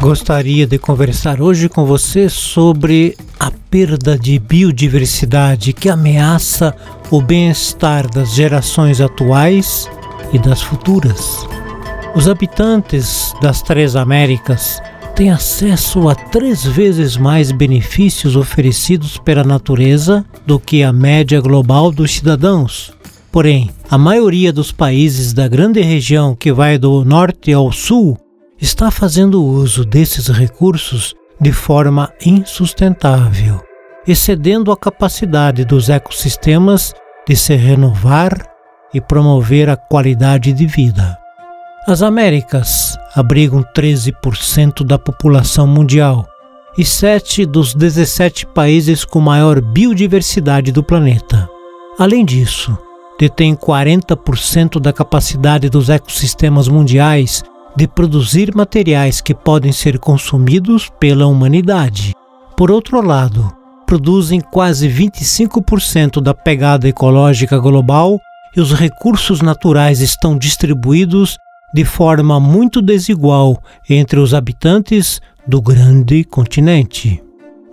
Gostaria de conversar hoje com você sobre a perda de biodiversidade que ameaça o bem-estar das gerações atuais e das futuras. Os habitantes das três Américas têm acesso a três vezes mais benefícios oferecidos pela natureza do que a média global dos cidadãos. Porém, a maioria dos países da grande região que vai do norte ao sul está fazendo uso desses recursos de forma insustentável, excedendo a capacidade dos ecossistemas de se renovar e promover a qualidade de vida. As Américas abrigam 13% da população mundial e 7 dos 17 países com maior biodiversidade do planeta. Além disso, detém 40% da capacidade dos ecossistemas mundiais de produzir materiais que podem ser consumidos pela humanidade. Por outro lado, produzem quase 25% da pegada ecológica global e os recursos naturais estão distribuídos de forma muito desigual entre os habitantes do grande continente.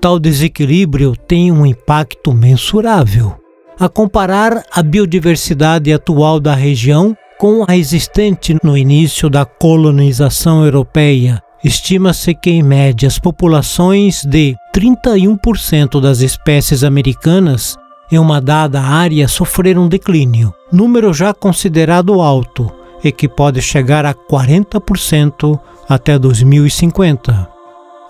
Tal desequilíbrio tem um impacto mensurável. A comparar a biodiversidade atual da região com a existente no início da colonização europeia. Estima-se que, em média, as populações de 31% das espécies americanas em uma dada área sofreram declínio, número já considerado alto e que pode chegar a 40% até 2050.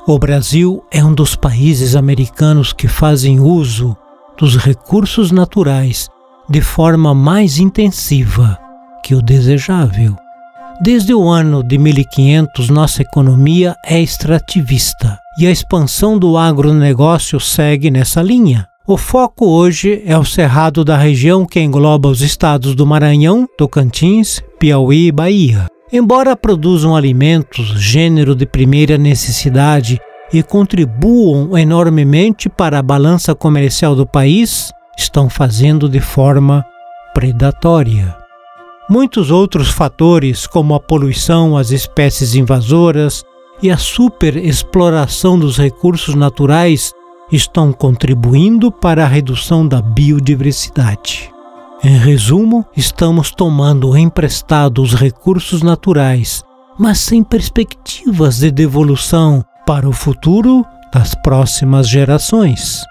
O Brasil é um dos países americanos que fazem uso dos recursos naturais de forma mais intensiva que o desejável. Desde o ano de 1500, nossa economia é extrativista e a expansão do agronegócio segue nessa linha. O foco hoje é o cerrado da região que engloba os estados do Maranhão, Tocantins, Piauí e Bahia. Embora produzam alimentos, gênero de primeira necessidade e contribuam enormemente para a balança comercial do país, estão fazendo de forma predatória. Muitos outros fatores, como a poluição, as espécies invasoras e a superexploração dos recursos naturais, estão contribuindo para a redução da biodiversidade. Em resumo, estamos tomando emprestado os recursos naturais, mas sem perspectivas de devolução para o futuro das próximas gerações.